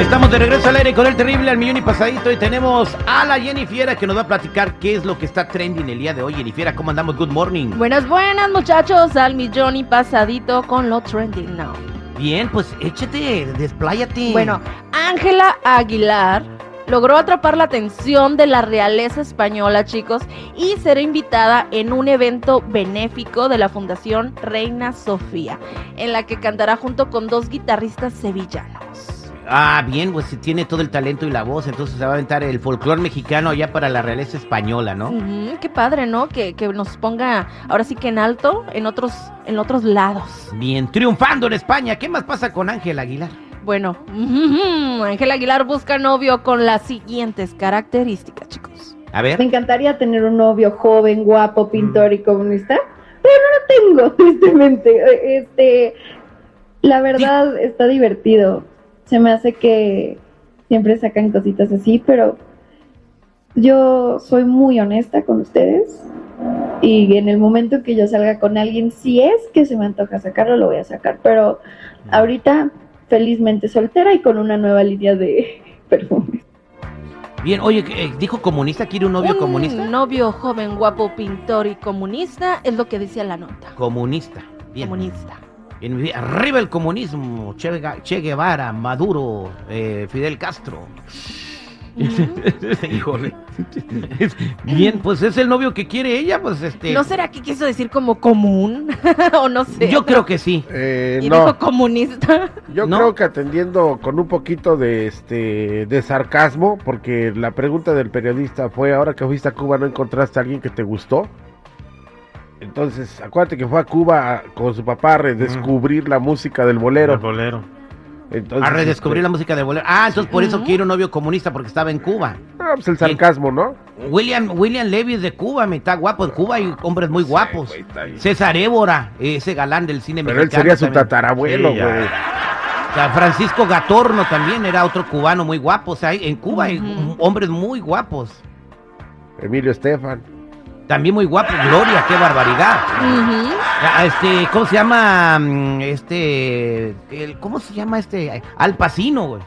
Estamos de regreso al aire con el terrible al millón y pasadito y tenemos a la Jennifiera que nos va a platicar qué es lo que está trending el día de hoy. Jennifiera, ¿cómo andamos? Good morning. Buenas, buenas muchachos, al millón y pasadito con lo trending now. Bien, pues échate, despláyate. Bueno, Ángela Aguilar logró atrapar la atención de la realeza española, chicos, y será invitada en un evento benéfico de la Fundación Reina Sofía, en la que cantará junto con dos guitarristas sevillanos. Ah, bien, pues tiene todo el talento y la voz, entonces se va a aventar el folclore mexicano ya para la realeza española, ¿no? Qué padre, ¿no? Que, que nos ponga ahora sí que en alto en otros, en otros lados. Bien, triunfando en España. ¿Qué más pasa con Ángel Aguilar? Bueno, ujú, Ángela Aguilar busca novio con las siguientes características, chicos. A ver. Me encantaría tener un novio joven, guapo, pintor y comunista, pero no lo tengo, tristemente. Este, la verdad está divertido. Se me hace que siempre sacan cositas así, pero yo soy muy honesta con ustedes. Y en el momento que yo salga con alguien, si es que se me antoja sacarlo, lo voy a sacar. Pero ahorita, felizmente soltera y con una nueva línea de perfumes. Bien, oye, eh, dijo comunista, quiere un novio un comunista. novio joven, guapo, pintor y comunista es lo que decía la nota. Comunista. Bien. Comunista. Bien, bien. Arriba el comunismo. Che, Che Guevara, Maduro, eh, Fidel Castro. Híjole. Bien, pues es el novio que quiere ella, pues este. ¿No será que quiso decir como común? o no sé. Yo creo que sí. Eh, Y no, dijo comunista. yo no. creo que atendiendo con un poquito de este de sarcasmo, porque la pregunta del periodista fue, ahora que fuiste a Cuba, ¿no encontraste a alguien que te gustó? Entonces, acuérdate que fue a Cuba con su papá a redescubrir la música del bolero. El bolero. Entonces, A redescubrir la este, música de bolero. Ah, entonces por eso quiere un novio comunista porque estaba en Cuba. ah, pues el sarcasmo, ¿no? William, William Levy es de Cuba, me está guapo. En Cuba hay hombres muy guapos. güey, está bien. César Évora, ese galán del cine Pero él mexicano. sería su tatarabuelo, Sí, güey. O sea, Francisco Gatorno también era otro cubano muy guapo. O sea, hay- en Cuba hay hombres muy guapos. Emilio Estefan. También muy guapo. Gloria, qué barbaridad. Ah, Este, ¿cómo se llama? mm, Este, el- ¿cómo se llama este? Al Pacino, güey.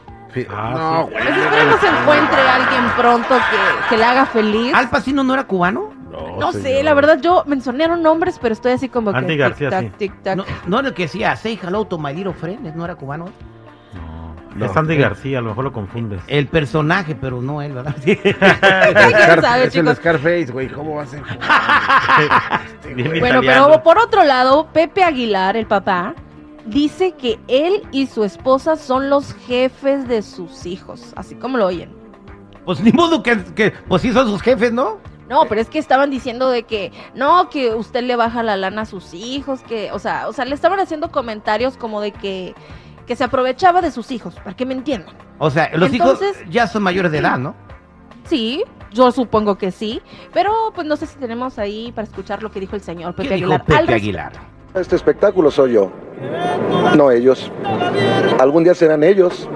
Ah, no, sí. güey. Pues esperemos se encuentre alguien pronto que, que le haga feliz. ¿Al Pacino no era cubano? No sé, señor. la verdad yo mencionaron nombres, pero estoy así como que Andy García, tic-tac, sí. tic-tac. No, no era el que decía Say hello to my little friend, ¿no era cubano? No. Es Andy García, a lo mejor lo confundes. El personaje, pero no él, ¿verdad? El ¿Quién Scar- sabe, es el chicos? Scarface, güey. ¿Cómo va a ser? Bien Bueno, italiano. pero por otro lado, Pepe Aguilar, el papá, dice que él y su esposa son los jefes de sus hijos, así como lo oyen. Pues ni modo que, que pues sí son sus jefes, ¿no? No, pero es que estaban diciendo de que no, que usted le baja la lana a sus hijos, que, o sea, o sea, le estaban haciendo comentarios como de que que se aprovechaba de sus hijos, para que me entiendan. O sea, los Entonces- hijos ya son mayores de edad, ¿no? Sí, yo supongo que sí, pero pues no sé si tenemos ahí para escuchar lo que dijo el señor Pepe ¿Qué dijo Aguilar. Pepe. Aguilar? Este espectáculo soy yo, no ellos. Algún día serán ellos,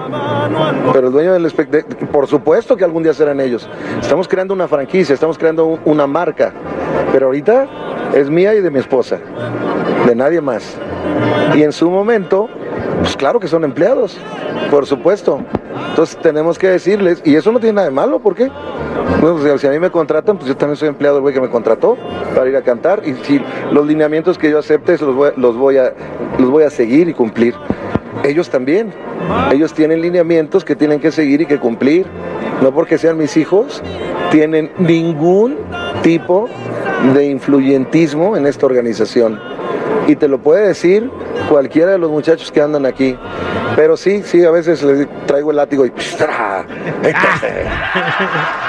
pero el dueño del espectáculo, por supuesto que algún día serán ellos. Estamos creando una franquicia, estamos creando un- una marca, pero ahorita es mía y de mi esposa, de nadie más. Y en su momento, pues claro que son empleados, por supuesto. Entonces tenemos que decirles, y eso no tiene nada de malo, ¿por qué? Si- si a mí me contratan, pues yo también soy empleado del güey que me contrató para ir a cantar. Y si los lineamientos que yo acepte, los voy, los voy, a, los voy a seguir y cumplir. Ellos también. Ellos tienen lineamientos que tienen que seguir y que cumplir. No porque sean mis hijos, tienen ningún tipo de influyentismo en esta organización. y te lo puede decir cualquiera de los muchachos que andan aquí. Pero sí, sí, a veces les traigo el látigo y... ¡tra!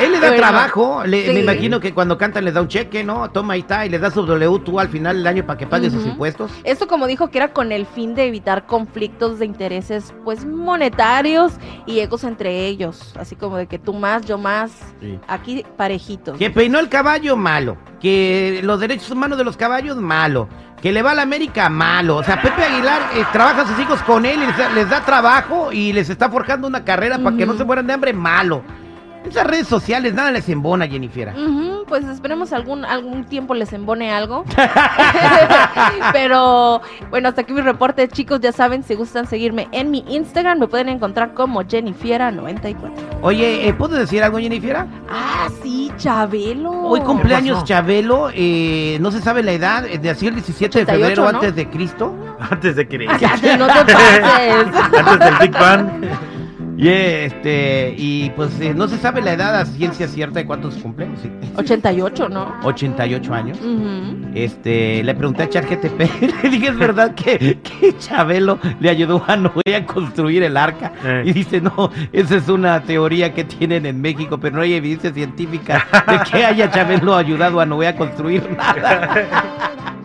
Él le da Bueno, trabajo, le- sí. me imagino que cuando cantan les da un cheque, ¿no? Toma ahí está y les da su W tú al final del año para que pague sus impuestos. Esto como dijo que era con el fin de evitar conflictos de intereses pues monetarios y egos entre ellos, así como de que tú más, yo más, Sí. aquí parejitos. Que peinó el caballo, malo. Que los derechos humanos de los caballos, malo. Que le va a la América, malo. O sea, Pepe Aguilar eh, trabaja a sus hijos con él y les da, les da trabajo y les está forjando una carrera para que no se mueran de hambre, malo. Esas redes sociales nada les embona, Jennifer. Ujú, pues esperemos algún algún tiempo les embone algo. Pero bueno, hasta aquí mi reporte, chicos. Ya saben, si gustan seguirme en mi Instagram, me pueden encontrar como Jennifiera94. Oye, eh, ¿puedo decir algo, Jennifer? Ah, sí, Chabelo. Hoy cumpleaños pasó? Chabelo, eh, no se sabe la edad, eh, de así el 17 de 88, febrero ¿no? antes de Cristo. Antes de que... Cállate, no te pases. Antes del Big Bang. Y este, y pues eh, no se sabe la edad a ciencia cierta de cuántos cumple. Sí. 88, ¿no? 88 años. Este, le pregunté a ChatGTP, le dije, ¿es verdad que, que Chabelo le ayudó a Noé a construir el arca? Eh. Y dice, no, esa es una teoría que tienen en México, pero no hay evidencia científica de que haya Chabelo ayudado a Noé a construir nada.